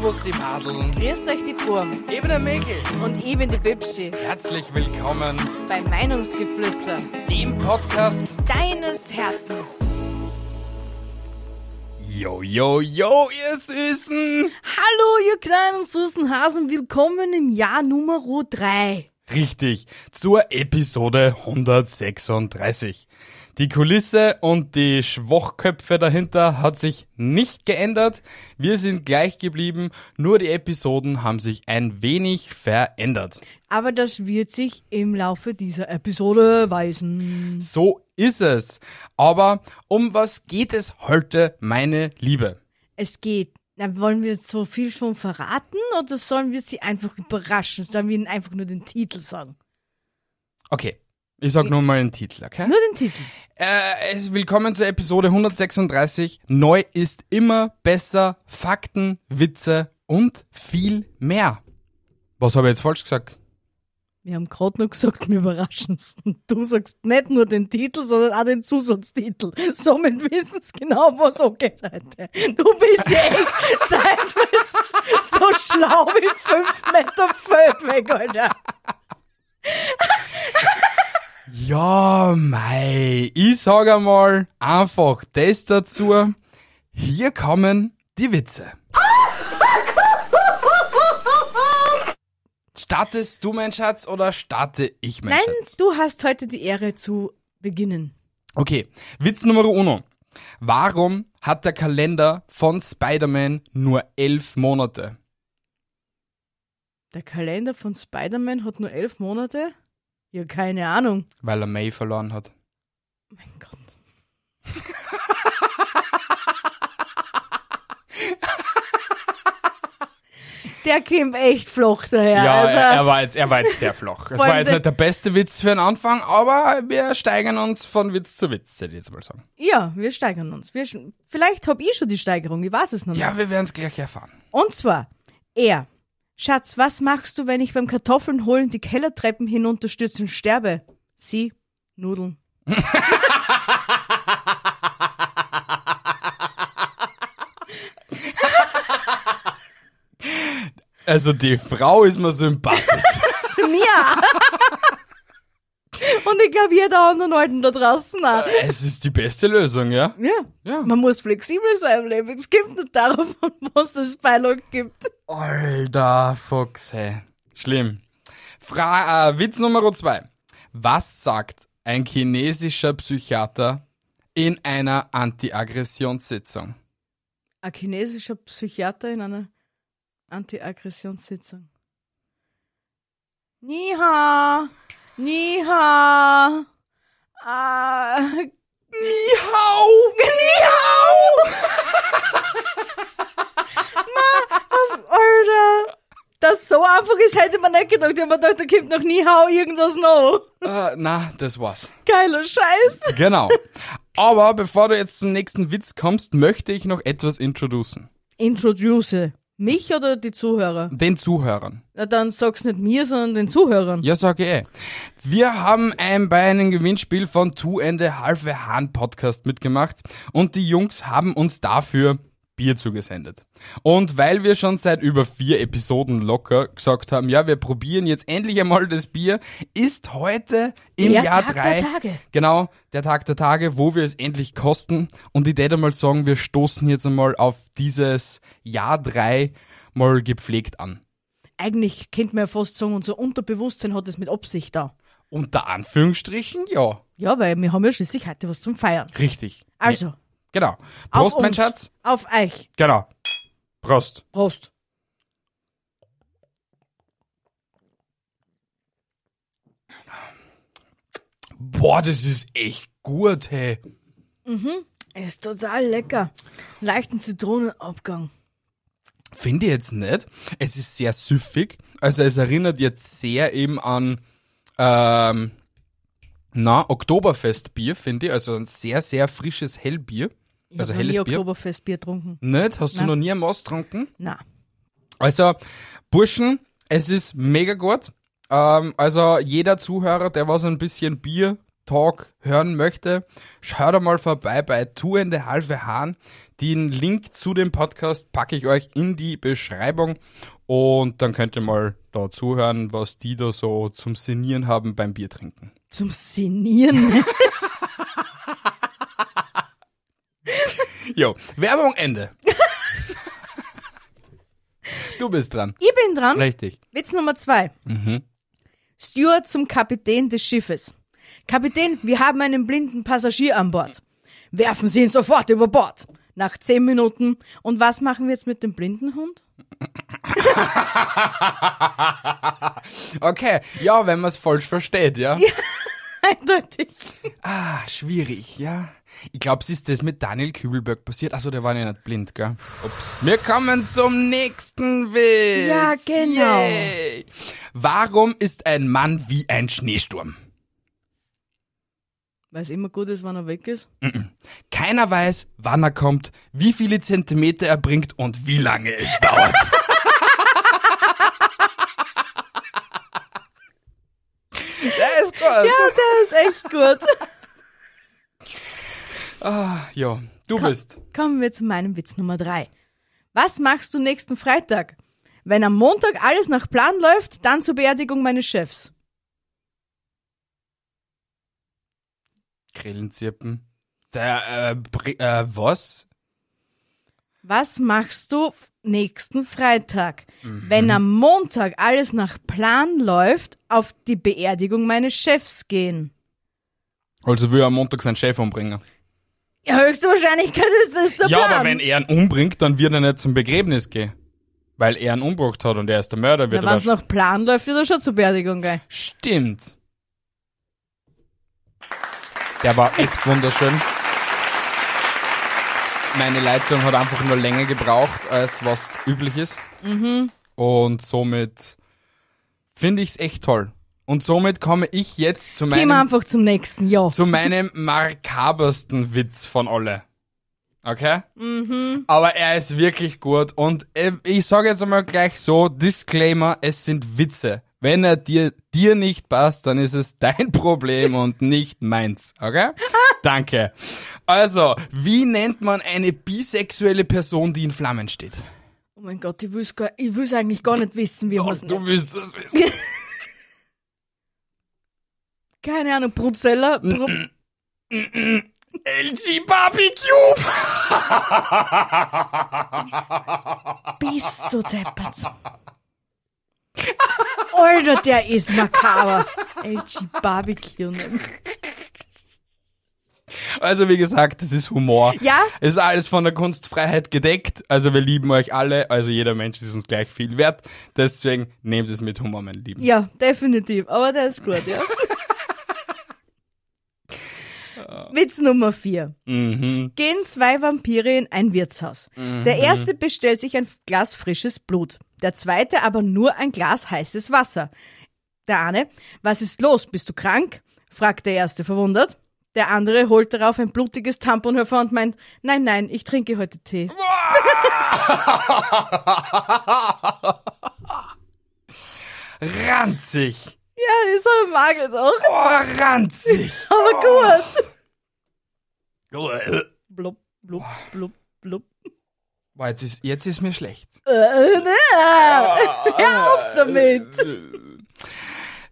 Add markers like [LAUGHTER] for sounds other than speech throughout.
Servus die Madeln. Grüß euch die Burm. Ich bin der Mäkel. Und ich bin die Bibschi. Herzlich willkommen Bei Meinungsgeflüster. dem Podcast. Deines Herzens. Yo, yo, yo, ihr Süßen. Hallo, ihr kleinen süßen Hasen. Willkommen im Jahr Nummer 3. Richtig, zur Episode 136. Die Kulisse und die Schwachköpfe dahinter hat sich nicht geändert. Wir sind gleich geblieben, nur die Episoden haben sich ein wenig verändert. Aber das wird sich im Laufe dieser Episode weisen. So ist es. Aber um was geht es heute, meine Liebe? Es geht. Na, wollen wir so viel schon verraten oder sollen wir sie einfach überraschen? Sollen wir ihnen einfach nur den Titel sagen? Okay, ich sag nur mal den Titel, okay? Nur den Titel. Äh, es, willkommen zur Episode 136. Neu ist immer besser. Fakten, Witze und viel mehr. Was habe ich jetzt falsch gesagt? Wir haben gerade noch gesagt, wir überraschen's. Und du sagst nicht nur den Titel, sondern auch den Zusatztitel. Somit wissen sie genau, was angeht heute. Du bist ja echt zeitweise so schlau wie fünf Meter Feld weg, Alter. Ja, mei. Ich sag einmal einfach das dazu. Hier kommen die Witze. [LAUGHS] Startest du, mein Schatz, oder starte ich, mein Nein, Schatz? du hast heute die Ehre zu beginnen. Okay, Witz Nummer uno. Warum hat der Kalender von Spider-Man nur elf Monate? Der Kalender von Spider-Man hat nur elf Monate? Ja, keine Ahnung. Weil er May verloren hat. Mein Gott. [LAUGHS] Der kommt echt flach daher. Ja, also, er, er, war jetzt, er war jetzt sehr flach. Es war jetzt nicht der beste Witz für den Anfang, aber wir steigern uns von Witz zu Witz, hätte ich jetzt mal sagen. ja, wir steigern uns. Wir, vielleicht hab ich schon die Steigerung, ich weiß es noch nicht. Ja, wir werden es gleich erfahren. Und zwar, er. Schatz, was machst du, wenn ich beim Kartoffeln holen die Kellertreppen hinunterstürze und sterbe? Sie, Nudeln. [LAUGHS] Also die Frau ist mir sympathisch. Ja. Glaube, jeder anderen Alten da draußen auch. es ist die beste Lösung, ja? Ja. Ja. Man muss flexibel sein im Leben. Es gibt nicht darauf, an was es Beilage gibt. Alter Fuchs, hey. Schlimm. Fra äh, Witz Nummer zwei. Was sagt ein chinesischer Psychiater in einer Anti-Aggressionssitzung? Ein chinesischer Psychiater in einer Anti-Aggressionssitzung. Ni hao, ni hao, ah, Ni hao! ni hao! [LAUGHS] Ma, Alter, das so einfach ist, hätte man nicht gedacht. Ich hab mir gedacht, da kommt noch nie hau irgendwas noch. Äh, na, das war's. Geiler Scheiß. Genau. Aber bevor du jetzt zum nächsten Witz kommst, möchte ich noch etwas introducen. Introduce. Mich oder die Zuhörer? Den Zuhörern. Na, dann sag's nicht mir, sondern den Zuhörern. Ja, sag ich eh. Wir haben ein, bei einem Gewinnspiel von Two Ende Halfe Hahn Podcast mitgemacht und die Jungs haben uns dafür Bier zugesendet. Und weil wir schon seit über vier Episoden locker gesagt haben, ja, wir probieren jetzt endlich einmal das Bier, ist heute im Der Jahr Tag der drei Tage. Genau, der Tag der Tage, wo wir es endlich kosten. Und ich würde mal sagen, wir stoßen jetzt einmal auf dieses Jahr drei mal gepflegt an. Eigentlich könnte man ja fast sagen, unser Unterbewusstsein hat es mit Absicht da. Unter Anführungsstrichen, ja. Ja, weil wir haben ja schließlich heute was zum Feiern. Richtig. Also, Genau. auf Prost, mein uns, Schatz. Auf euch. Genau. Prost. Prost. Boah, das ist echt gut, hey. Ist total lecker. Leichten Zitronenabgang. Finde ich jetzt nicht. Es ist sehr süffig. Also es erinnert jetzt sehr eben an ähm, na, Oktoberfestbier, finde ich. Also ein sehr, sehr frisches Hellbier. Ich Also noch nie helles Bier. Oktoberfestbier getrunken. Nicht? Hast du Nein. noch nie einen Most getrunken? Na, Also, Burschen, es ist mega gut. Ähm, also jeder Zuhörer, der was ein bisschen Bier Talk hören möchte, schaut einmal vorbei bei a Halfe Hahn. Den Link zu dem Podcast packe ich euch in die Beschreibung und dann könnt ihr mal da zuhören, was die da so zum Sinieren haben beim Bier trinken. Zum Sinnieren. [LAUGHS] Jo, Werbung Ende. du bist dran. ich bin dran. Richtig. Witz Nummer zwei. Steward zum Kapitän des Schiffes. Kapitän, wir haben einen blinden Passagier an Bord. Werfen Sie ihn sofort über Bord. Nach zehn Minuten. Und was machen wir jetzt mit dem blinden Hund? [LAUGHS] Okay, ja, wenn man es falsch versteht, ja. [LAUGHS] Eindeutig. Ah, schwierig, ja. Ich glaube, es ist das mit Daniel Kübelberg passiert. Also der war ja nicht blind, gell? Ups. Wir kommen zum nächsten Witz. Ja, genau. Yay. Warum ist ein Mann wie ein Schneesturm? Weil es immer gut ist, wenn er weg ist. Keiner weiß, wann er kommt, wie viele Zentimeter er bringt und wie lange es [LAUGHS] dauert. Der ist gut. Ja, der ist echt gut. Ja, du bist. Kommen wir zu meinem Witz Nummer drei. Was machst du nächsten Freitag? Wenn am Montag alles nach Plan läuft, dann zur Beerdigung meines Chefs. Grillenzirpen. Der, äh, äh, was? Was machst du nächsten Freitag? Wenn am Montag alles nach Plan läuft, auf die Beerdigung meines Chefs gehen. Also will er am Montag seinen Chef umbringen. Ja, höchste Wahrscheinlichkeit ist das der Ja, Plan. aber wenn er ihn umbringt, dann wird er nicht zum Begräbnis gehen. Weil er ihn umgebracht hat und er ist der Mörder, ja, wird wenn er es nach Plan läuft, wird er schon zur Beerdigung gehen. Stimmt. Der war echt wunderschön. Meine Leitung hat einfach nur länger gebraucht, als was üblich ist. Und somit finde ich es echt toll. Und somit komme ich jetzt zu Gehen wir meinem, einfach zum nächsten, ja. zu meinem makabersten Witz von alle. Okay? Aber er ist wirklich gut. Und äh, ich sage jetzt einmal gleich so, Disclaimer, es sind Witze. Wenn er dir, dir nicht passt, dann ist es dein [LAUGHS] Problem und nicht meins. Okay? [LAUGHS] Danke. Also, wie nennt man eine bisexuelle Person, die in Flammen steht? Oh mein Gott, ich will's, gar, ich will's eigentlich gar nicht wissen, wie man es du willst es wissen. [LAUGHS] Keine Ahnung, Bruzella. Bru LG Barbecue! bist du deppert. Alter, der ist makaber. LG Barbecue. nennen. Also wie gesagt, das ist Humor. Ja. Es ist alles von der Kunstfreiheit gedeckt. Also wir lieben euch alle. Also jeder Mensch ist uns gleich viel wert. Deswegen nehmt es mit Humor, meine Lieben. Ja, definitiv. Aber der ist gut, ja. Witz Nummer vier. Mhm. Gehen zwei Vampire in ein Wirtshaus. Der erste bestellt sich ein Glas frisches Blut. Der zweite aber nur ein Glas heißes Wasser. Der eine, was ist los? Bist du krank? fragt der erste verwundert. Der andere holt darauf ein blutiges Tampon hervor und meint, nein, nein, ich trinke heute Tee. [LAUGHS] Ranzig. Ja, ist so mag ich doch. Oh, ranzig. Aber gut. Blub, blub, blub, blub. Boah, jetzt ist, jetzt ist mir schlecht. Äh, ne. Hör auf damit.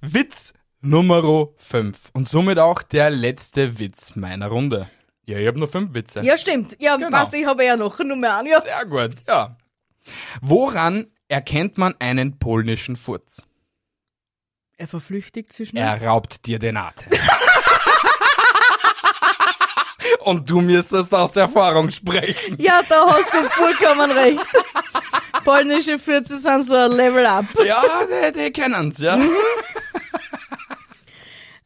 Witz Nummer 5. Und somit auch der letzte Witz meiner Runde. Ja, ich habe nur fünf Witze. Ja, stimmt. Ja, Genau. passt, ich habe ja noch eine Nummer an. Ja. Sehr gut, ja. Woran erkennt man einen polnischen Furz? Er verflüchtigt zwischen Er raubt dir den Atem. [LAUGHS] Und du müsstest aus Erfahrung sprechen. Ja, da hast du vollkommen recht. Polnische Fürze sind so ein Level up. Ja, die, die kennen's, ja.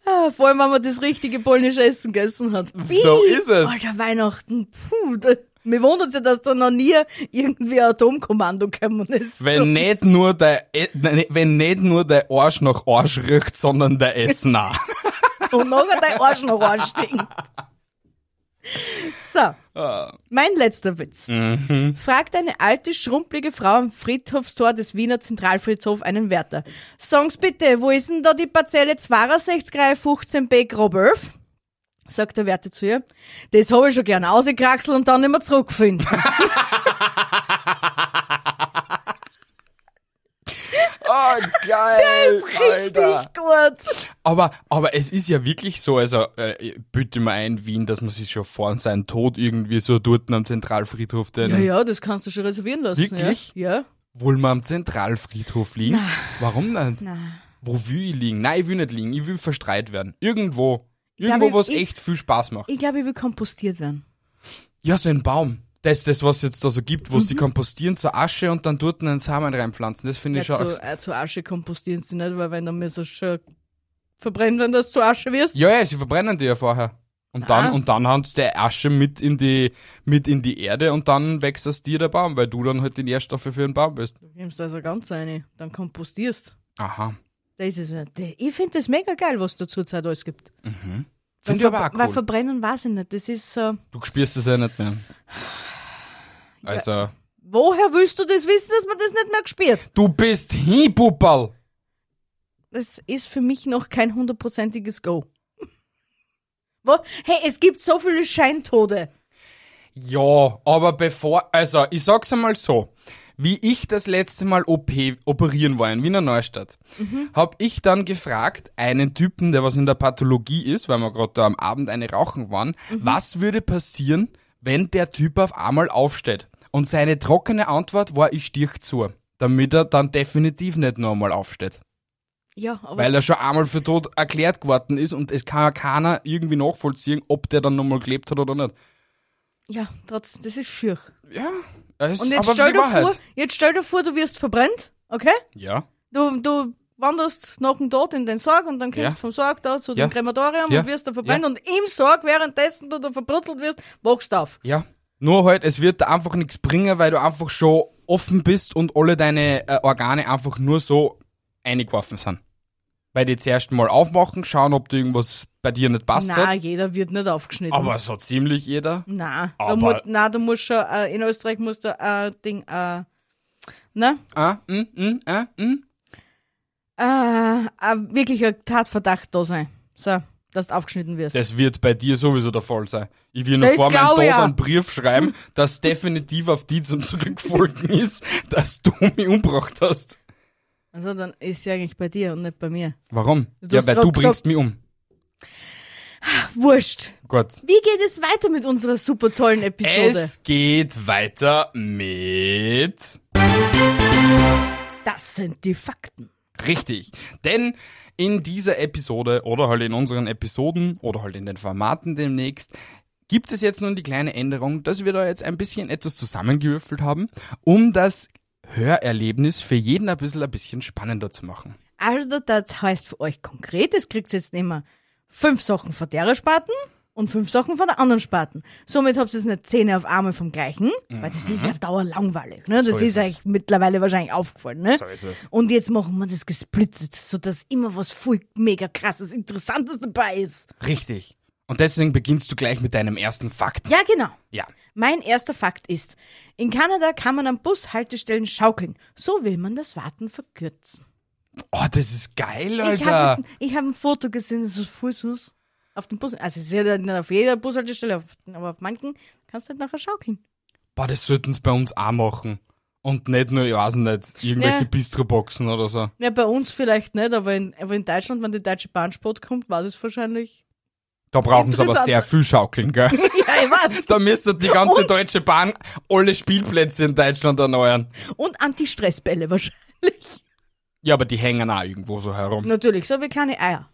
Ah, Vor allem, wenn man das richtige polnische Essen gegessen hat. So ist es. Alter, Weihnachten. Puh, da, mir wundert ja, dass da noch nie irgendwie ein Atomkommando gekommen ist. Wenn so. nicht nur der, E- wenn nicht nur der Arsch nach Arsch riecht, sondern der Essen auch. Und nachher dein Arsch noch Arsch stinkt. So, mein letzter Witz. Fragt eine alte, schrumpelige Frau am Friedhofstor des Wiener Zentralfriedhof einen Wärter. Songs bitte, wo ist denn da die Parzelle 62 Reihe 15b Groböf? sagt der Werte zu ihr, das habe ich schon gern ausgekraxelt und dann nicht mehr zurückgefunden. [LAUGHS] [LAUGHS] Oh, [LAUGHS] geil, Richtig gut. Aber, aber es ist ja wirklich so, also äh, bitte mal ein Wien, dass man sich schon vor seinem Tod irgendwie so dort am Zentralfriedhof den Ja, ja, das kannst du schon reservieren lassen. Wirklich? Ja. ja. Wohl mal am Zentralfriedhof liegen? Warum nicht? Nein. Wo will ich liegen? Nein, ich will nicht liegen. Ich will verstreit werden. Irgendwo. glaub, Irgendwo, ich- was ich- echt viel Spaß macht. Ich glaube, ich will kompostiert werden. Ja, so ein Baum. Das ist das, was es jetzt da so gibt, wo Mhm. sie die kompostieren zur Asche und dann dort einen Samen reinpflanzen. Das finde Ja, ich schon. zu, auch- äh, zu Asche kompostieren sie nicht, weil wenn dann müssen sie schon verbrennen, wenn das zu Asche wirst. Ja, ja, sie verbrennen die ja vorher. Und Ah. dann, und dann haben sie die Asche mit in die, mit in die Erde und dann wächst aus dir der Baum, weil du dann halt die Nährstoffe für den Baum bist. Du nimmst also ganz eine, dann kompostierst. Aha. Das ist, ich finde das mega geil, was da zurzeit alles gibt. Finde Weil ich aber auch Weil cool. verbrennen weiß ich nicht. Das ist so. Du spürst es ja nicht mehr. Also, Woher willst du das wissen, dass man das nicht mehr gespielt? du bist Hiebubal. Das ist für mich noch kein hundertprozentiges Go. Wo? Hey, es gibt so viele Scheintode. Ja, aber bevor, also ich sag's einmal so, wie ich das letzte Mal OP operieren war in Wiener Neustadt, hab ich dann gefragt, einen Typen, der was in der Pathologie ist, weil wir gerade da am Abend eine rauchen waren, was würde passieren, wenn der Typ auf einmal aufsteht? Und seine trockene Antwort war, ich stich zu, damit er dann definitiv nicht noch einmal aufsteht. Ja, aber Weil er schon einmal für tot erklärt geworden ist und es kann ja keiner irgendwie nachvollziehen, ob der dann nochmal gelebt hat oder nicht. ja, trotzdem, das ist schier. Ja, es Und ist jetzt aber stell, die dir Wahrheit. vor, jetzt stell dir vor, du wirst verbrennt, okay? Ja. Du, du wanderst nach dem Tod in den Sarg und dann kommst Ja. du vom Sarg da zu Ja. dem Krematorium Ja. und wirst da verbrennt und im Sarg, währenddessen du da verbrutzelt wirst, wachst du auf. Ja. Nur halt, es wird da einfach nichts bringen, weil du einfach schon offen bist und alle deine äh, Organe einfach nur so eingeworfen sind. Weil die zuerst mal aufmachen, schauen, ob da irgendwas bei dir nicht passt Na, hat. jeder wird nicht aufgeschnitten. Aber so ziemlich jeder. na, da Aber- mu na, du musst schon, äh, in Österreich musst du, äh, Ding, äh, na, Ah, mm, mm, ah, mm. äh, äh, wirklich ein Tatverdacht da sein. So, dass du aufgeschnitten wirst. Das wird bei dir sowieso der Fall sein. Ich will Das vor meinem Tod ja. einen Brief schreiben, [LAUGHS] dass definitiv auf die zum Zurückfolgen ist, dass du mich umgebracht hast. Also dann ist sie eigentlich bei dir und nicht bei mir. Warum? Du ja, weil du bringst mich um. Wurscht. Gut. Wie geht es weiter mit unserer super tollen Episode? Es geht weiter mit. das sind die Fakten. Richtig. Denn in dieser Episode oder halt in unseren Episoden oder halt in den Formaten demnächst gibt es jetzt nun die kleine Änderung, dass wir da jetzt ein bisschen etwas zusammengewürfelt haben, um das Hörerlebnis für jeden ein bisschen ein bisschen spannender zu machen. Also, das heißt für euch konkret, es kriegt jetzt nicht mehr fünf Sachen von der Spaten und fünf Sachen von der anderen Spaten. Somit habt ihr jetzt nicht Zähne auf Arme vom gleichen, weil das ist ja auf Dauer langweilig. Ne? Das Mhm. So ist, ist es. euch mittlerweile wahrscheinlich aufgefallen. Ne? So ist es. Und jetzt machen wir das gesplittet, sodass immer was voll mega krasses, interessantes dabei ist. Richtig. Und deswegen beginnst du gleich mit deinem ersten Fakt. Ja, genau. Ja. Mein erster Fakt ist, in Kanada kann man an Bushaltestellen schaukeln. So will man das Warten verkürzen. Oh, das ist geil, Ich Alter. habe ich hab ein Foto gesehen, das ist voll süß. Auf dem Bus, also es ist ja nicht auf jeder Bushaltestelle, aber auf manchen kannst du halt nachher schaukeln. Boah, das sollten sie bei uns auch machen. Und nicht nur, ich weiß nicht, irgendwelche Ja. Bistroboxen oder so. Ja, bei uns vielleicht nicht, aber in, aber in Deutschland, wenn die deutsche Bahnsport kommt, war das wahrscheinlich. Da brauchen sie aber sehr viel Schaukeln, gell? [LAUGHS] ja, ich weiß. Da müsste die ganze Deutsche Bahn alle Spielplätze in Deutschland erneuern. Und Anti-Stressbälle wahrscheinlich. Ja, aber die hängen auch irgendwo so herum. Natürlich, so wie kleine Eier.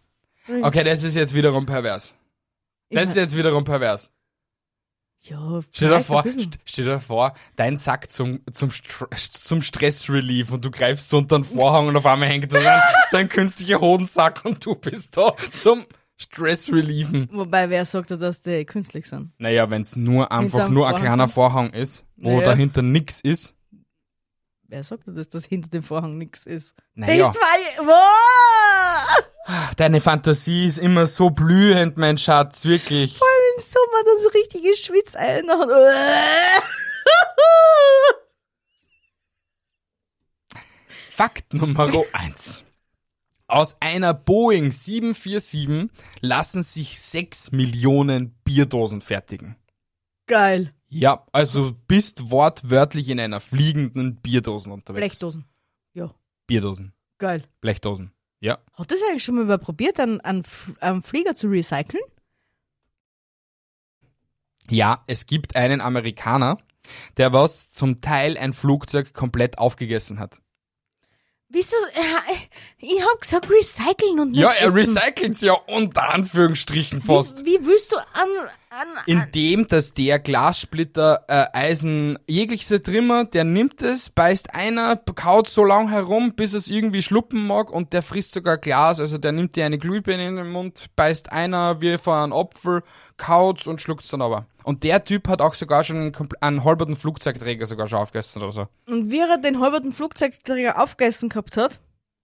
Okay, das ist jetzt wiederum pervers. Das ist jetzt wiederum pervers. ja, Stell dir vor, stell dir vor, dein Sack zum, zum, zum Stressrelief und du greifst so unter den Vorhang und auf einmal hängt da so ein, so ein künstlicher Hodensack und du bist da zum Stressrelieven. Wobei, wer sagt ja, dass die künstlich sind? Naja, wenn's nur einfach Hinterm nur ein Vorhang kleiner sind? Vorhang ist, wo Naja. dahinter nix ist. Wer sagt ja, dass das hinter dem Vorhang nichts ist? Naja. Das war. Wow! Deine Fantasie ist immer so blühend, mein Schatz, wirklich. Vor allem im Sommer dann so richtige Schwitzeier nach. Fakt Nummer eins. Aus einer Boeing 747 lassen sich 6 Millionen Bierdosen fertigen. Geil. Ja, also bist wortwörtlich in einer fliegenden Bierdosen unterwegs. Blechdosen. Ja, Bierdosen. geil. Blechdosen. Ja. Hat das eigentlich schon mal probiert, einen, einen, Flieger zu recyceln? Ja, es gibt einen Amerikaner, der was zum Teil ein Flugzeug komplett aufgegessen hat. Wieso? äh, Ich hab gesagt recyceln und nicht Ja, er recycelt's ja unter Anführungsstrichen fast. Wie, wie willst du an Indem, dass der Glassplitter äh, Eisen jeglicher Trimmer, der nimmt es, beißt einer, kaut so lang herum, bis es irgendwie schluppen mag und der frisst sogar Glas, also der nimmt dir eine Glühbirne in den Mund, beißt einer wie von einem Apfel, kaut's und schluckt's dann aber. Und der Typ hat auch sogar schon einen, einen halberten Flugzeugträger sogar schon aufgegessen oder so. Und wie er den halberten Flugzeugträger aufgegessen gehabt hat,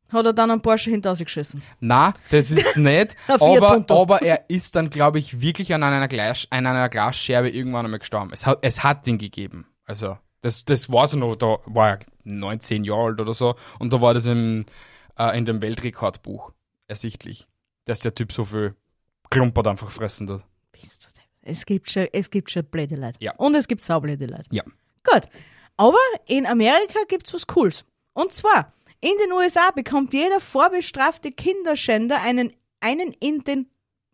hat er dann einen Porsche hinter sich geschissen. Na, das ist nicht, [LAUGHS] aber, aber er ist dann, glaube ich, wirklich an einer, Glas, an einer Glasscherbe irgendwann einmal gestorben. Es hat, es hat ihn gegeben. Also, das, das war so noch, da war er 19 Jahre alt oder so, und da war das im, äh, in dem Weltrekordbuch ersichtlich, dass der Typ so viel Klumpert einfach fressen tut. Bist du. Es gibt schon, es gibt schon blöde Leute. Ja. Und es gibt saublöde Leute. Ja. Gut. Aber in Amerika gibt's was Cooles. Und zwar, in den USA bekommt jeder vorbestrafte Kinderschänder einen, einen in den,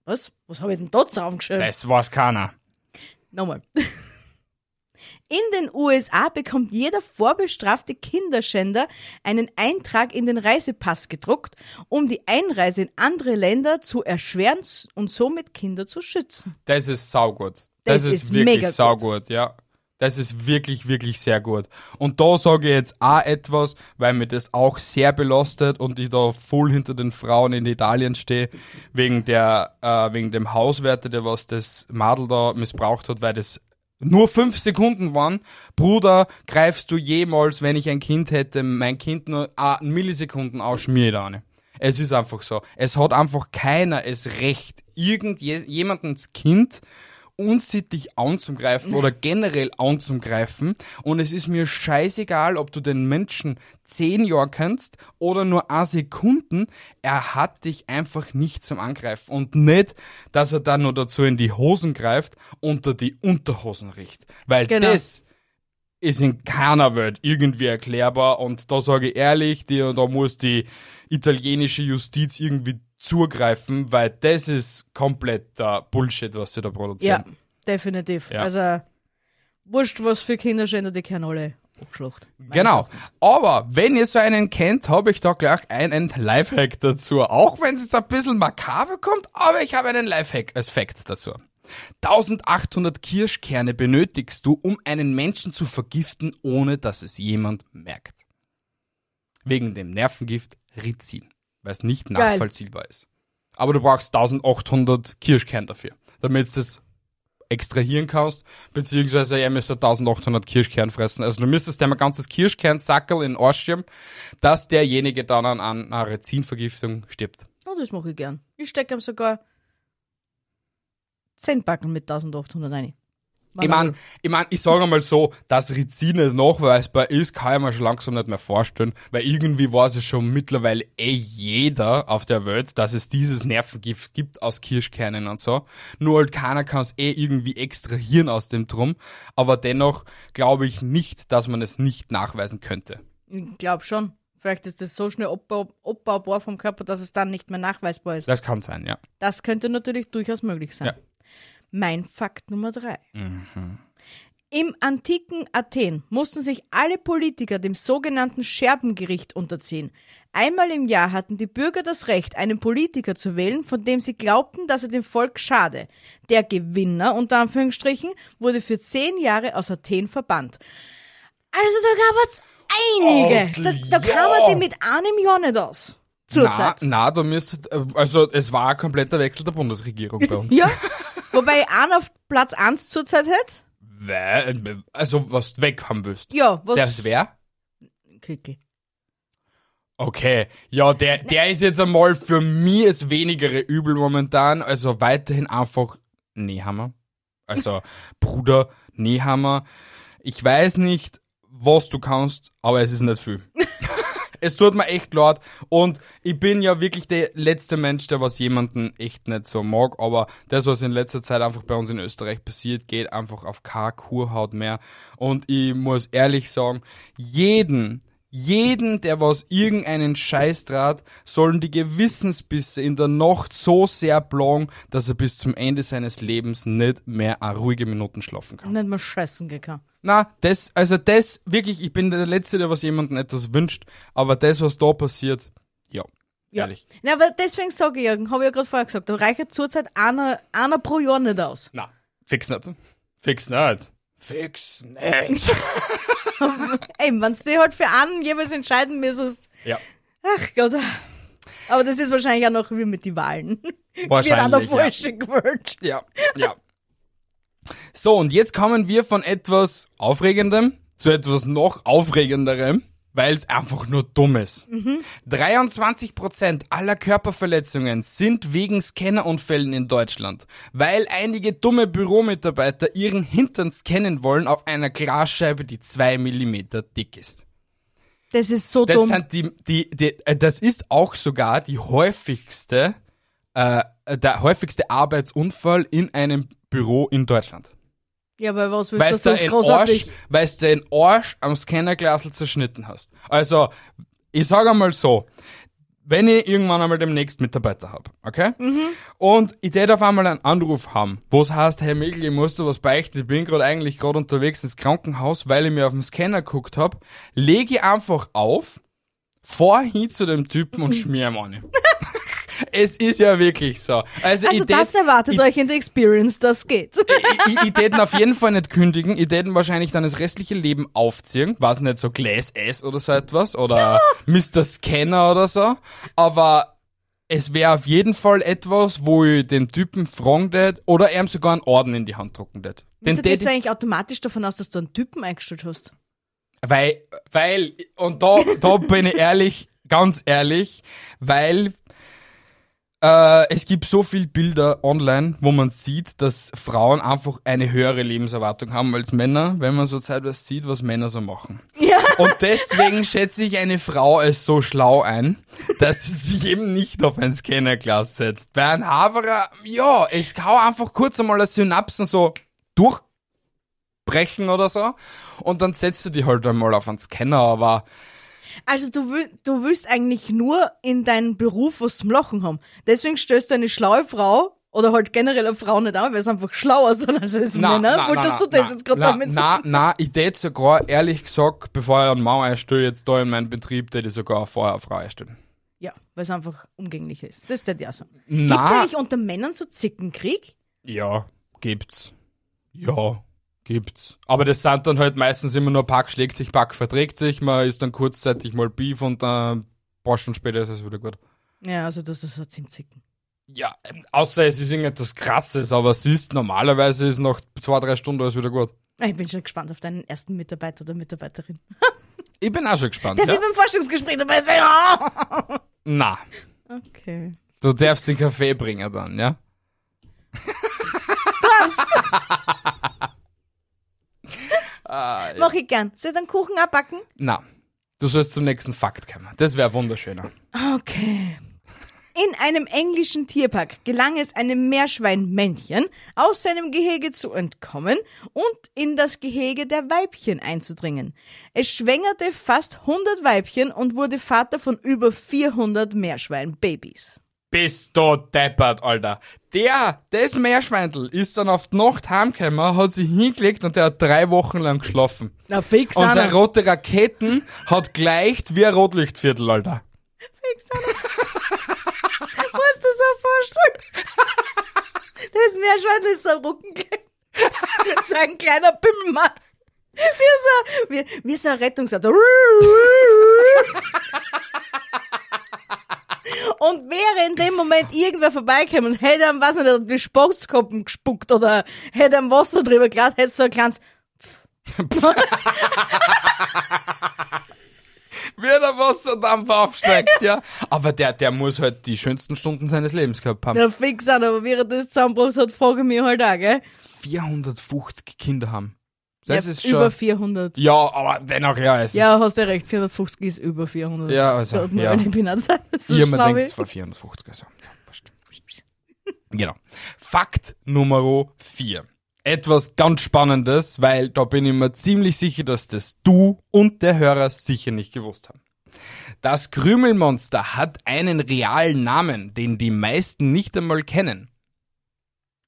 was? Was habe ich denn dort aufgeschrieben? Das weiß keiner. Nochmal. [LAUGHS] In den USA bekommt jeder vorbestrafte Kinderschänder einen Eintrag in den Reisepass gedruckt, um die Einreise in andere Länder zu erschweren und somit Kinder zu schützen. Das ist saugut. Das Das, ist, ist wirklich saugut, ja. Das ist wirklich, wirklich sehr gut. Und da sage ich jetzt auch etwas, weil mir das auch sehr belastet und ich da voll hinter den Frauen in Italien stehe, wegen der, äh, wegen dem Hauswärter, der was das Madel da missbraucht hat, weil das nur fünf Sekunden waren. Bruder, greifst du jemals, wenn ich ein Kind hätte, mein Kind nur einen Millisekunden ausschmiert eine? Es ist einfach so. Es hat einfach keiner es Recht, irgendjemandens Kind unsittlich anzugreifen oder generell anzugreifen. Und es ist mir scheißegal, ob du den Menschen zehn Jahre kennst oder nur ein Sekunden. Er hat dich einfach nicht zum Angreifen. Und nicht, dass er dann nur dazu in die Hosen greift, unter die Unterhosen riecht. Weil Genau. das ist in keiner Welt irgendwie erklärbar und da sage ich ehrlich, die, da muss die italienische Justiz irgendwie zugreifen, weil das ist kompletter Bullshit, was sie da Ja, produzieren. definitiv. Ja. Also, wurscht, was für Kinderschänder, die können alle. Meines Genau. Aber wenn ihr so einen kennt, habe ich da gleich einen Lifehack dazu. Auch wenn es jetzt ein bisschen makaber kommt, aber ich habe einen Lifehack als Fact dazu. 1800 Kirschkerne benötigst du, um einen Menschen zu vergiften, ohne dass es jemand merkt. Wegen dem Nervengift Rizin, weil es nicht Geil. nachvollziehbar ist. Aber du brauchst 1800 Kirschkerne dafür, damit du es extrahieren kannst, beziehungsweise ihr müsst 1800 Kirschkern fressen. Also du müsstest dir ein ganzes Kirschkernsackel in schieben, dass derjenige dann an einer Rezinvergiftung stirbt. Oh, das mache ich gern. Ich stecke ihm sogar 10 Backen mit 1800 rein. Ich mein, ich mein, ich sage mal so, dass Rizin nicht nachweisbar ist, kann ich mir schon langsam nicht mehr vorstellen, weil irgendwie weiß es schon mittlerweile eh jeder auf der Welt, dass es dieses Nervengift gibt aus Kirschkernen und so. Nur halt keiner kann es eh irgendwie extrahieren aus dem Drum, aber dennoch glaube ich nicht, dass man es nicht nachweisen könnte. Ich glaube schon. Vielleicht ist das so schnell abbau abbaubar vom Körper, dass es dann nicht mehr nachweisbar ist. Das kann sein, ja. Das könnte natürlich durchaus möglich sein. Ja. Mein Fakt Nummer drei. Im antiken Athen mussten sich alle Politiker dem sogenannten Scherbengericht unterziehen. Einmal im Jahr hatten die Bürger das Recht, einen Politiker zu wählen, von dem sie glaubten, dass er dem Volk schade. Der Gewinner, unter Anführungsstrichen, wurde für zehn Jahre aus Athen verbannt. Also da gab es einige. Oh, da da ja. kam man die mit einem Jahr nicht aus. Na, Zurzeit. na, da müsste, also es war ein kompletter Wechsel der Bundesregierung bei uns. [LAUGHS] Ja. [LAUGHS] Wobei ich einen auf Platz 1 zurzeit hätte. Weil, also was du weg haben willst. Ja, was? Das wer? Kickel. Okay, ja, der, der ist jetzt einmal für mich das wenigere Übel momentan. Also weiterhin einfach Nehammer. Also [LAUGHS] Bruder Nehammer. Ich weiß nicht, was du kannst, aber es ist nicht viel. [LAUGHS] Es tut mir echt leid. Und ich bin ja wirklich der letzte Mensch, der was jemanden echt nicht so mag. Aber das, was in letzter Zeit einfach bei uns in Österreich passiert, geht einfach auf keine Kurhaut mehr. Und ich muss ehrlich sagen, jeden, jeden, der was irgendeinen Scheiß trat, sollen die Gewissensbisse in der Nacht so sehr plagen, dass er bis zum Ende seines Lebens nicht mehr eine ruhige Minuten schlafen kann. Nicht mal scheißen kann. Na, das, also das, wirklich, ich bin der Letzte, der was jemandem etwas wünscht, aber das, was da passiert, ja, Ja. ehrlich. Na, aber deswegen sage ich, Jürgen, habe ich ja gerade vorher gesagt, da reicht zurzeit einer, einer pro Jahr nicht aus. Na, fix nicht. Fix nicht. Fix nicht. [LAUGHS] Eben, wenn du dich halt für einen jeweils entscheiden müsstest, ja, ach Gott. Aber das ist wahrscheinlich auch noch wie mit den Wahlen. Wahrscheinlich, [LAUGHS] Wird auch noch falsche gewählt. ja, ja. So, und jetzt kommen wir von etwas Aufregendem zu etwas noch Aufregenderem, weil es einfach nur dumm ist. 23% aller Körperverletzungen sind wegen Scannerunfällen in Deutschland, weil einige dumme Büromitarbeiter ihren Hintern scannen wollen auf einer Glasscheibe, die zwei Millimeter dick ist. Das ist so Das dumm. sind die, die, die, äh, das ist auch sogar die häufigste, äh, der häufigste Arbeitsunfall in einem Büro in Deutschland. Ja, aber was willst Weil du sonst großartig? Arsch, weil du den Arsch am Scannerglasel zerschnitten hast. Also, ich sage einmal so, wenn ich irgendwann einmal demnächst Mitarbeiter hab, okay? Und ich tät auf einmal einen Anruf haben, wo es heißt, hey Mikl, ich muss da was beichten, ich bin gerade eigentlich gerade unterwegs ins Krankenhaus, weil ich mir auf den Scanner geguckt hab, lege ich einfach auf, fahr hin zu dem Typen und [LAUGHS] schmier ihm an. Es ist ja wirklich so. Also, Also das tät- erwartet euch in der Experience, das geht. [LAUGHS] ich, ich, ich täten auf jeden Fall nicht kündigen. Ich täten wahrscheinlich dann das restliche Leben aufziehen. Weiß nicht, so Glass S oder so etwas. Oder [LAUGHS] Mr. Scanner oder so. Aber es wäre auf jeden Fall etwas, wo ich den Typen fragen tät oder ihm sogar einen Orden in die Hand drucken tät. Wieso gehst ich- du eigentlich automatisch davon aus, dass du einen Typen eingestellt hast? Weil, weil, und da, da bin ich ehrlich, ganz ehrlich, weil äh, es gibt so viel Bilder online, wo man sieht, dass Frauen einfach eine höhere Lebenserwartung haben als Männer, wenn man so zeitweise sieht, was Männer so machen. Ja. Und deswegen schätze ich eine Frau als so schlau ein, dass sie sich eben nicht auf ein Scannerglas setzt. Bei einem Haverer, ja, es kann einfach kurz einmal eine Synapsen so durchbrechen oder so. Und dann setzt du die halt einmal auf einen Scanner, aber Also du, will, du willst eigentlich nur in deinem Beruf was zum Lachen haben. Deswegen stellst du eine schlaue Frau oder halt generell eine Frau nicht an, weil sie einfach schlauer sind als es Männer. Wolltest du das jetzt gerade na, damit na, sagen? na, ich tät sogar, ehrlich gesagt, bevor ich einen Mann einstelle, jetzt da in meinem Betrieb, tät ich sogar vorher eine Frau einstellen. Ja, weil es einfach umgänglicher ist. Das ist ja so. Gibt's Na, eigentlich unter Männern so Zickenkrieg? ja, gibt's. Ja, gibt's. Aber das sind dann halt meistens immer nur Pack schlägt sich, Pack verträgt sich, man ist dann kurzzeitig mal Beef und dann ein paar Stunden später ist es wieder gut. Ja, also das ist so zum Zicken. Ja, außer es ist irgendetwas krasses, aber es ist normalerweise ist nach zwei, drei Stunden alles wieder gut. Ah, Ich bin schon gespannt auf deinen ersten Mitarbeiter oder Mitarbeiterin. [LAUGHS] Ich bin auch schon gespannt. Der Ja? will beim Forschungsgespräch dabei sein. [LAUGHS] Na, Okay. du darfst den Kaffee bringen dann, ja? [LAUGHS] Mach ich gern. Soll ich den Kuchen abbacken? Na, du sollst zum nächsten Fakt kommen. Das wäre wunderschöner. Okay. In einem englischen Tierpark gelang es einem Meerschweinmännchen, aus seinem Gehege zu entkommen und in das Gehege der Weibchen einzudringen. Es schwängerte fast 100 Weibchen und wurde Vater von über 400 Meerschweinbabys. Bist du deppert, Alter. Der, das Meerschweindl, ist dann auf die Nacht heimgekommen, hat sich hingelegt und der hat drei Wochen lang geschlafen. Na fix, Und seine rote Raketen hat gleicht wie ein Rotlichtviertel, Alter. Fix. [LAUGHS] Musst du so vorstellen? [LAUGHS] Das Meerschwein ist so ein Ruckenkleid. [LAUGHS] So ein kleiner Bimmelmann. Wie so, wie, wie so ein Rettungsauto. Und wäre in dem Moment irgendwer vorbeigekommen und hätte am, was nicht, die Sportskoppen gespuckt oder hätte am Wasser drüber geladen, hätte so ein kleines, Wie der Wasserdampf aufsteigt, ja. Aber der, der muss halt die schönsten Stunden seines Lebens gehabt haben. ja fix an, aber während das zusammenbruchs hat, frage ich mich halt auch, gell? 450 Kinder haben. Das ja, ist über schon. 400. Ja, aber dennoch, ja, es Ja, hast du recht, 450 ist über 400. Ja, also, Sollte man ja. eine Bilanz sein. Das ist Ihr so man denkt wie- zwar 450, also. ja, genau. Fakt Nummer 4. Etwas ganz Spannendes, weil da bin ich mir ziemlich sicher, dass das du und der Hörer sicher nicht gewusst haben. Das Krümelmonster hat einen realen Namen, den die meisten nicht einmal kennen.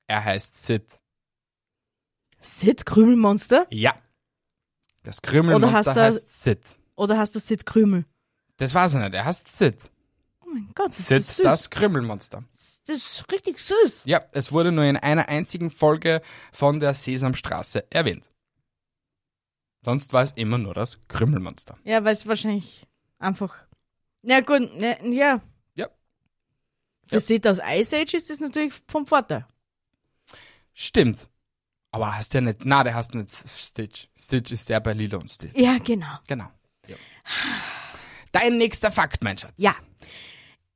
Er heißt Sid. Sid Krümelmonster? Ja. Das Krümelmonster du- heißt Sid. Oder hast du Sid Krümel? Das weiß ich nicht, er heißt Sid. Oh mein Gott, das Sid, ist süß. das Krümelmonster. Das ist richtig süß. Ja, es wurde nur in einer einzigen Folge von der Sesamstraße erwähnt. Sonst war es immer nur das Krümmelmonster. Ja, weil es wahrscheinlich einfach. Ja, gut, ne, ja. Ja. Für Ja. Sid aus Ice Age ist das natürlich vom Vorteil. Stimmt. Aber hast ja nicht, na, der heißt nicht Stitch. Stitch ist der bei Lilo und Stitch. Ja, genau. Genau. Ja. Dein nächster Fakt, mein Schatz. Ja.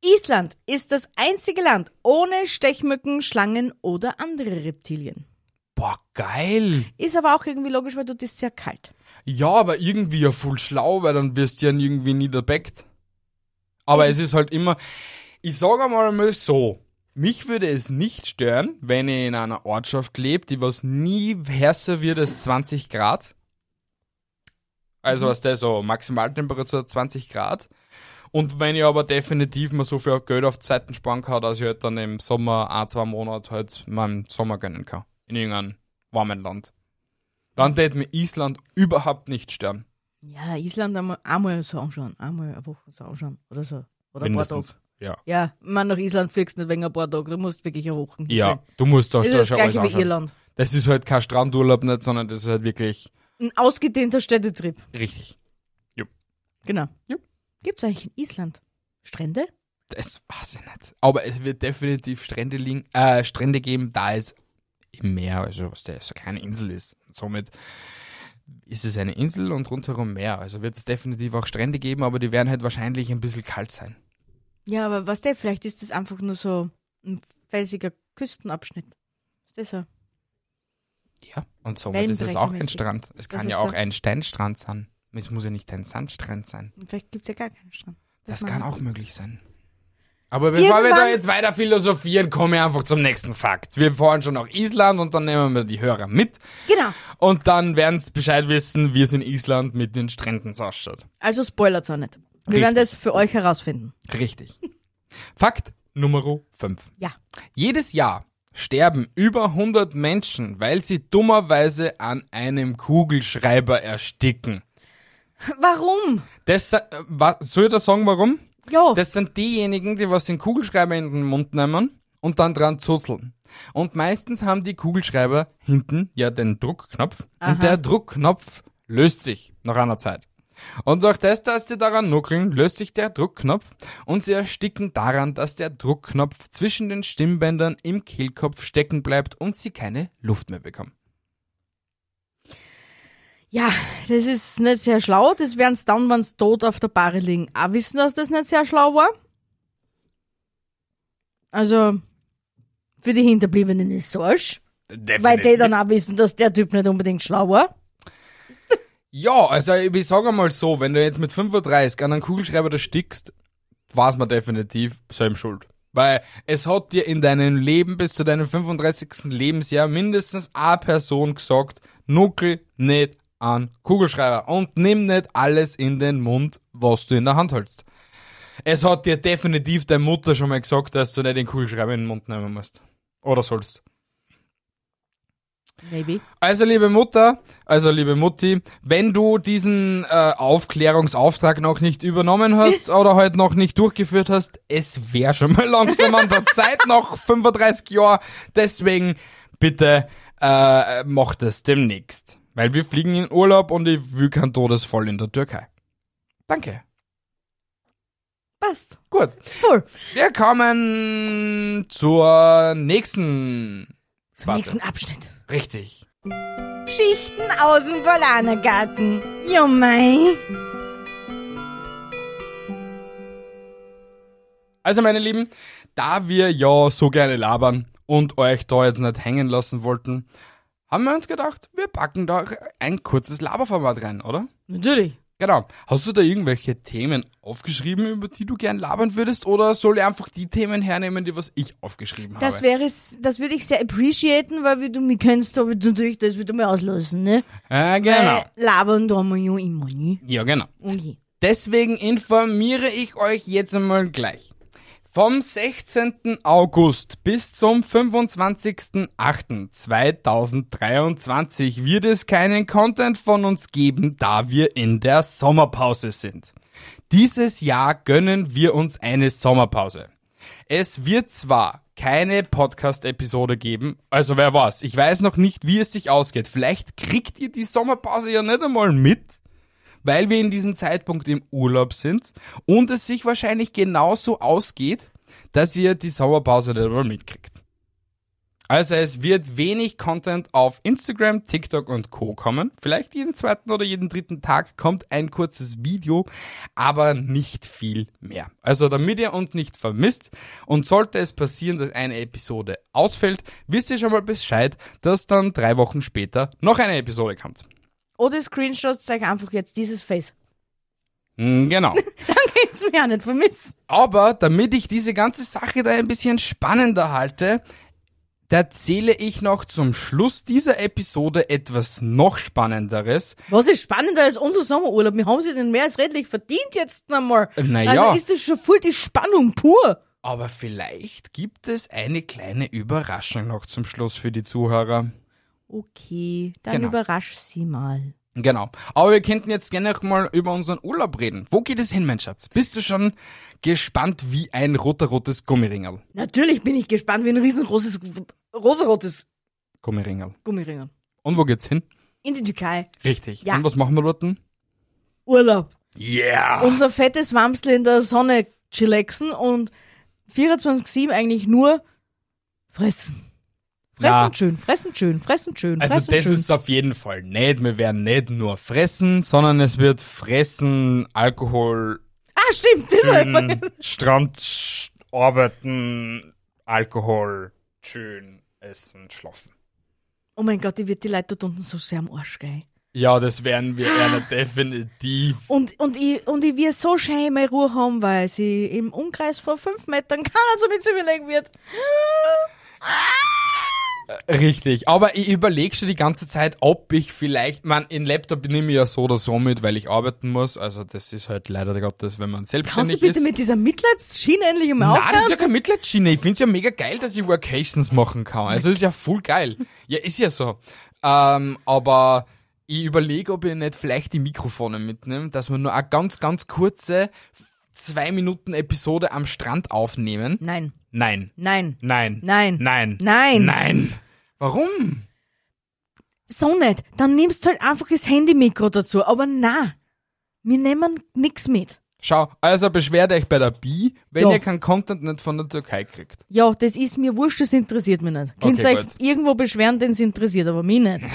Island ist das einzige Land ohne Stechmücken, Schlangen oder andere Reptilien. Boah, geil. Ist aber auch irgendwie logisch, weil dort ist sehr kalt. Ja, aber irgendwie ja voll schlau, weil dann wirst du ja irgendwie niederbeckt. Aber es ist halt immer, ich sage einmal mal so, mich würde es nicht stören, wenn ich in einer Ortschaft lebe, die was nie härter wird als 20 Grad. Also was der so Maximaltemperatur 20 Grad. Und wenn ich aber definitiv mal so viel Geld auf die Seiten sparen kann, dass ich halt dann im Sommer ein, zwei Monate halt meinen Sommer gönnen kann. In irgendeinem warmen Land. Dann täte mir Island überhaupt nicht stören. Ja, Island einmal, einmal so anschauen, einmal eine Woche so anschauen oder so. Oder ein paar Tage. Ja. Ja, man nach Island fliegst nicht wegen ein paar Tage, du musst wirklich eine Woche Ja, du musst doch Das da schon das alles wie. Irland. Das ist halt kein Strandurlaub nicht, sondern das ist halt wirklich Ein ausgedehnter Städtetrip. richtig. Genau. Ja. Gibt's eigentlich in Island Strände? Das weiß ich nicht. Aber es wird definitiv Strände, liegen, äh, Strände geben, da es im Meer, also was der so eine kleine Insel ist. Somit ist es eine Insel und rundherum Meer. Also wird es definitiv auch Strände geben, aber die werden halt wahrscheinlich ein bisschen kalt sein. Ja, aber was der, vielleicht ist das einfach nur so ein felsiger Küstenabschnitt. Ist das so? Ja. Und somit ist es auch ein. Strand. Es kann ja auch so. ein Steinstrand sein. Es muss ja nicht ein Sandstrand sein. Und vielleicht gibt's ja gar keinen Strand. Das man- kann auch möglich sein. Aber bevor wir da Irgendwann- jetzt weiter philosophieren, kommen wir einfach zum nächsten Fakt. Wir fahren schon nach Island und dann nehmen wir die Hörer mit. Genau. Und dann werden sie Bescheid wissen, wie es in Island mit den Stränden ausschaut. Also spoilert's auch nicht. Wir Richtig. werden das für euch herausfinden. Richtig. Fakt Nummer 5. Ja. Jedes Jahr sterben über 100 Menschen, weil sie dummerweise an einem Kugelschreiber ersticken. Warum? Das, äh, wa- soll ich da sagen, warum? Ja. Das sind diejenigen, die was den Kugelschreiber in den Mund nehmen und dann dran zuzeln. Und meistens haben die Kugelschreiber hinten ja den Druckknopf Aha. und der Druckknopf löst sich nach einer Zeit. Und durch das, dass sie daran nuckeln, löst sich der Druckknopf und sie ersticken daran, dass der Druckknopf zwischen den Stimmbändern im Kehlkopf stecken bleibt und sie keine Luft mehr bekommen. Ja, das ist nicht sehr schlau. Das werden's dann, wenn's tot auf der Bahre liegen. Auch wissen, dass das nicht sehr schlau war. Also, für die Hinterbliebenen ist es Arsch. Weil die dann auch wissen, dass der Typ nicht unbedingt schlau war. Ja, also ich sage mal so, wenn du jetzt mit 35 an einen Kugelschreiber da stickst, war's man definitiv selbst schuld. Weil es hat dir in deinem Leben bis zu deinem 35. Lebensjahr mindestens eine Person gesagt, nuckel nicht an Kugelschreiber und nimm nicht alles in den Mund, was du in der Hand hältst. Es hat dir definitiv deine Mutter schon mal gesagt, dass du nicht den Kugelschreiber in den Mund nehmen musst. Oder sollst. Maybe. Also liebe Mutter, also liebe Mutti, wenn du diesen äh, Aufklärungsauftrag noch nicht übernommen hast [LAUGHS] oder halt noch nicht durchgeführt hast, es wäre schon mal langsam an der Zeit, [LAUGHS] noch 35 Jahre. Deswegen bitte äh, mach das demnächst. Weil wir fliegen in Urlaub und ich will kein Todesfall in der Türkei. Danke. Passt. Gut. Voll. Wir kommen zur nächsten Zum Sparte. nächsten Abschnitt. Richtig. Geschichten aus dem Polanergarten. Jo mei. Also meine Lieben, da wir ja so gerne labern und euch da jetzt nicht hängen lassen wollten, haben wir uns gedacht, wir packen da ein kurzes Laberformat rein, oder? Natürlich. Genau. Hast du da irgendwelche Themen aufgeschrieben, über die du gern labern würdest, oder soll ich einfach die Themen hernehmen, die was ich aufgeschrieben Das habe? wäre es, das würde ich sehr appreciaten, weil wie du mich kennst, aber natürlich das wieder mal auslösen, ne? äh, genau. Weil labern da wir ja immer, ne? Ja, genau. Okay. Deswegen informiere ich euch jetzt einmal gleich. Vom 16. August bis zum 25.08.2023 wird es keinen Content von uns geben, da wir in der Sommerpause sind. Dieses Jahr gönnen wir uns eine Sommerpause. Es wird zwar keine Podcast-Episode geben, also wer weiß, ich weiß noch nicht, wie es sich ausgeht. Vielleicht kriegt ihr die Sommerpause ja nicht einmal mit weil wir in diesem Zeitpunkt im Urlaub sind und es sich wahrscheinlich genauso ausgeht, dass ihr die Sommerpause mal mitkriegt. Also es wird wenig Content auf Instagram, TikTok und Co. kommen. Vielleicht jeden zweiten oder jeden dritten Tag kommt ein kurzes Video, aber nicht viel mehr. Also damit ihr uns nicht vermisst und sollte es passieren, dass eine Episode ausfällt, wisst ihr schon mal Bescheid, dass dann drei Wochen später noch eine Episode kommt. Oder Screenshots zeig einfach jetzt dieses Face. Mm, Genau. [LAUGHS] Jetzt mich auch nicht vermissen. Aber damit ich diese ganze Sache da ein bisschen spannender halte, erzähle ich noch zum Schluss dieser Episode etwas noch Spannenderes. Was ist spannender als unser Sommerurlaub? Wir haben sie denn mehr als redlich verdient jetzt einmal. Naja. Also ist das schon voll die Spannung pur. Aber vielleicht gibt es eine kleine Überraschung noch zum Schluss für die Zuhörer. Okay, dann Genau. überrasch sie mal. Genau. Aber wir könnten jetzt gerne noch mal über unseren Urlaub reden. Wo geht es hin, mein Schatz? Bist du schon gespannt wie ein roter-rotes Gummiringel? Natürlich bin ich gespannt wie ein riesengroßes, rosarotes Gummiringel. Gummiringen. Und wo geht's hin? In die Türkei. Richtig. Ja. Und was machen wir dort? Urlaub. Yeah! Unser fettes Wamsle in der Sonne chillaxen und 24-7 eigentlich nur fressen. Fressen Na. schön, fressen schön, fressen schön, Also fressen das schön. ist auf jeden Fall nicht. Wir werden nicht nur fressen, sondern es wird fressen, Alkohol, ah, stimmt. Das ich schön. Strand, arbeiten, Alkohol, schön essen, schlafen. oh mein Gott, die wird die Leute dort unten so sehr am Arsch, gell. Ja, das werden wir eher definitiv. Und, und, ich, und ich will so schön meine Ruhe haben, weil sie im Umkreis von fünf Metern keiner so mit zu überlegen wird. Richtig, aber ich überlege schon die ganze Zeit, ob ich vielleicht, man, in Laptop nehme ich ja so oder so mit, weil ich arbeiten muss. Also das ist halt leider Gottes, wenn man Kannst du selbstständig bitte ist. mit dieser Mitleidsschiene endlich mal Nein, das ist aufhören? ja keine Mitleidsschiene. Ich find's ja mega geil, dass ich Workations machen kann. Also ist ja voll geil. Ja, ist ja so. Ähm, aber ich überlege, ob ich nicht vielleicht die Mikrofone mitnehme, dass wir nur eine ganz, ganz kurze zwei Minuten Episode am Strand aufnehmen. Nein, Nein. nein, Nein. nein, Nein. nein. Nein. Warum? So nicht. Dann nimmst du halt einfach das Handymikro dazu. Aber na, wir nehmen nix mit. Schau, also beschwert euch bei der Bi, wenn Ja. ihr keinen Content nicht von der Türkei kriegt. Ja, das ist mir wurscht, das interessiert mich nicht. Könnt ihr Okay, euch gut. irgendwo beschweren, den es interessiert, aber mich nicht. [LAUGHS]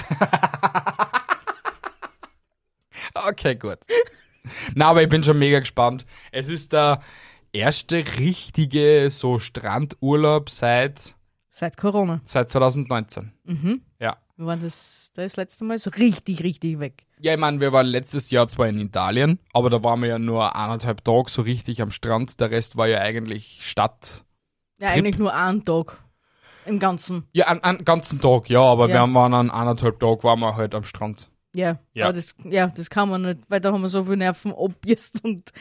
[LAUGHS] Okay, gut. Na, aber ich bin schon mega gespannt. Es ist der erste richtige so Strandurlaub seit, Seit Corona. seit 2019. Mhm. Ja. Wir waren das, das letzte Mal so richtig, richtig weg. Ja, ich meine, wir waren letztes Jahr zwar in Italien, aber da waren wir ja nur eineinhalb Tage so richtig am Strand. Der Rest war ja eigentlich Stadt. Ja, eigentlich nur einen Tag. Im Ganzen. Ja, an, an ganzen Tag, ja, aber Ja. wir waren an eineinhalb Tag waren wir halt am Strand. Ja. Ja. Aber das, ja, das kann man nicht, weil da haben wir so viel Nerven abgest und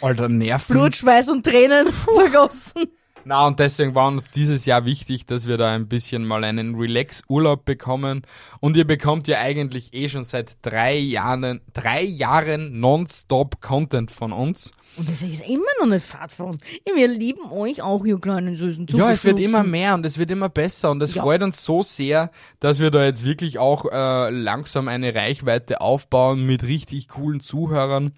Alter, Nerven. Blut, Schweiß und Tränen [LAUGHS] vergossen. Na, und deswegen war uns dieses Jahr wichtig, dass wir da ein bisschen mal einen Relax-Urlaub bekommen. Und ihr bekommt ja eigentlich eh schon seit drei Jahren, drei Jahren nonstop Content von uns. Und das ist immer noch nicht Fahrt von. Ja, wir lieben euch auch, ihr kleinen süßen Ja, es wird immer mehr und es wird immer besser und es Ja. freut uns so sehr, dass wir da jetzt wirklich auch äh, langsam eine Reichweite aufbauen mit richtig coolen Zuhörern,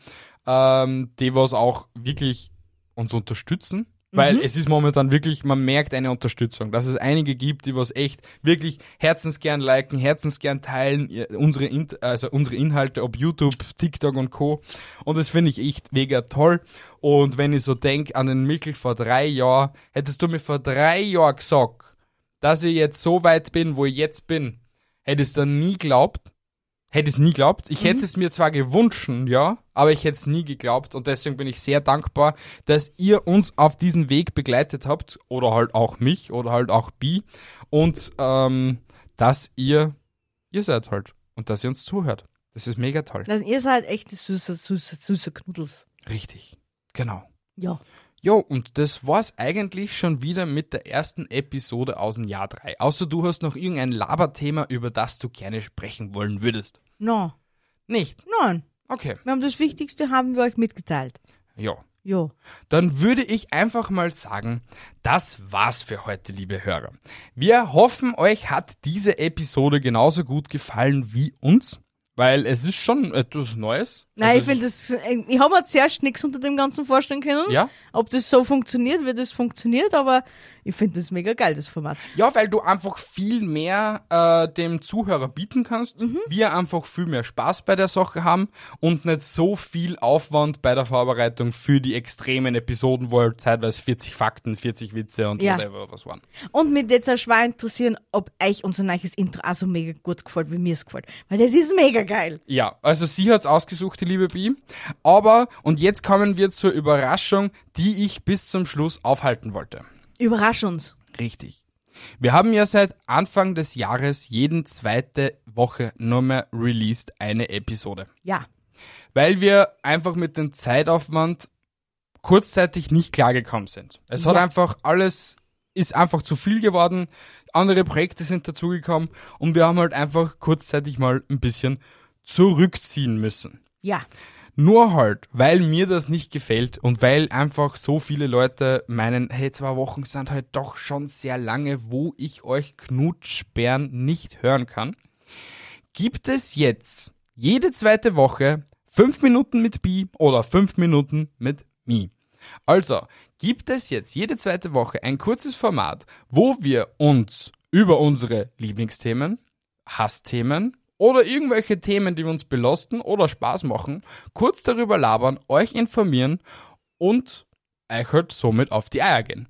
ähm, die was auch wirklich uns unterstützen. Weil es ist momentan wirklich, man merkt eine Unterstützung, dass es einige gibt, die was echt wirklich herzensgern liken, herzensgern teilen, unsere, In also unsere Inhalte, ob YouTube, TikTok und Co. Und das finde ich echt mega toll. Und wenn ich so denk an den Mikkel vor drei Jahren, hättest du mir vor drei Jahren gesagt, dass ich jetzt so weit bin, wo ich jetzt bin, hätte es dann nie geglaubt. Hätte es nie geglaubt. Ich hätte es mir zwar gewünscht, ja, aber ich hätte es nie geglaubt und deswegen bin ich sehr dankbar, dass ihr uns auf diesen Weg begleitet habt oder halt auch mich oder halt auch Bi und ähm, dass ihr ihr seid halt und dass ihr uns zuhört. Das ist mega toll. Also ihr seid echt süße, süße, süße Knuddels. Richtig. Genau. Ja. Jo, und das war's eigentlich schon wieder mit der ersten Episode aus dem Jahr 3. Außer du hast noch irgendein Laberthema, über das du gerne sprechen wollen würdest. No. Nicht? Nein. Okay. Wir haben das Wichtigste haben wir euch mitgeteilt. Ja. Ja. Dann würde ich einfach mal sagen, das war's für heute, liebe Hörer. Wir hoffen, euch hat diese Episode genauso gut gefallen wie uns, weil es ist schon etwas Neues. Nein, Also ich finde das, ich habe mir zuerst nichts unter dem Ganzen vorstellen können. Ja? Ob das so funktioniert, wie das funktioniert, aber ich finde das mega geil, das Format. Ja, weil du einfach viel mehr äh, dem Zuhörer bieten kannst. Wir einfach viel mehr Spaß bei der Sache haben und nicht so viel Aufwand bei der Vorbereitung für die extremen Episoden, wo halt zeitweise 40 Fakten, 40 Witze und Ja. whatever was waren. Und mich jetzt auch schwer interessieren, ob euch unser neues Intro auch so mega gut gefällt, wie mir es gefällt. Weil das ist mega geil. Ja, also sie hat's ausgesucht, die liebe Bi. Aber, und jetzt kommen wir zur Überraschung, die ich bis zum Schluss aufhalten wollte. Überrasch uns. Richtig. Wir haben ja seit Anfang des Jahres jeden zweite Woche nur mehr released eine Episode. Ja. Weil wir einfach mit dem Zeitaufwand kurzzeitig nicht klargekommen sind. Es hat Ja. einfach alles, ist einfach zu viel geworden. Andere Projekte sind dazugekommen und wir haben halt einfach kurzzeitig mal ein bisschen zurückziehen müssen. Ja. Nur halt, weil mir das nicht gefällt und weil einfach so viele Leute meinen, hey, zwei Wochen sind halt doch schon sehr lange, wo ich euch Knutschbären nicht hören kann, gibt es jetzt jede zweite Woche fünf Minuten mit Bi oder fünf Minuten mit Mi. Also gibt es jetzt jede zweite Woche ein kurzes Format, wo wir uns über unsere Lieblingsthemen, Hassthemen oder irgendwelche Themen, die uns belasten oder Spaß machen, kurz darüber labern, euch informieren und euch halt somit auf die Eier gehen.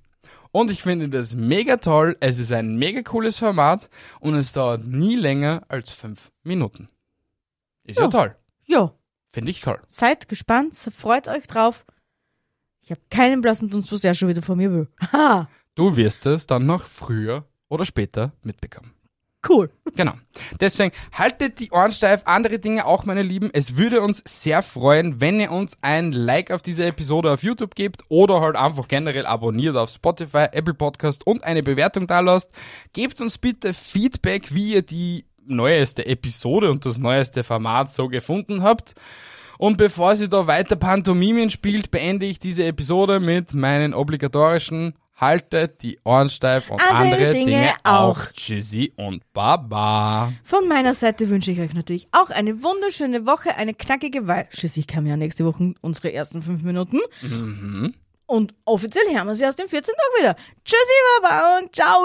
Und ich finde das mega toll, es ist ein mega cooles Format und es dauert nie länger als fünf Minuten. Ist ja, Ja. toll. Ja. Finde ich toll. Seid gespannt, freut euch drauf. Ich habe keinen blassen Dunst, was er schon wieder von mir will. [LAUGHS] Haha. Du wirst es dann noch früher oder später mitbekommen. Cool. Genau. Deswegen haltet die Ohren steif, andere Dinge auch, meine Lieben. Es würde uns sehr freuen, wenn ihr uns ein Like auf diese Episode auf YouTube gebt oder halt einfach generell abonniert auf Spotify, Apple Podcast und eine Bewertung da lasst. Gebt uns bitte Feedback, wie ihr die neueste Episode und das neueste Format so gefunden habt. Und bevor sie da weiter Pantomimen spielt, beende ich diese Episode mit meinen obligatorischen Haltet die Ohren steif und Andere andere, Dinge Dinge, auch. auch. Tschüssi und Baba. Von meiner Seite wünsche ich euch natürlich auch eine wunderschöne Woche, eine knackige, weil schließlich kam ja nächste Woche unsere ersten fünf Minuten. Und offiziell hören wir sie aus dem 14. Tag wieder. Tschüssi, Baba und ciao!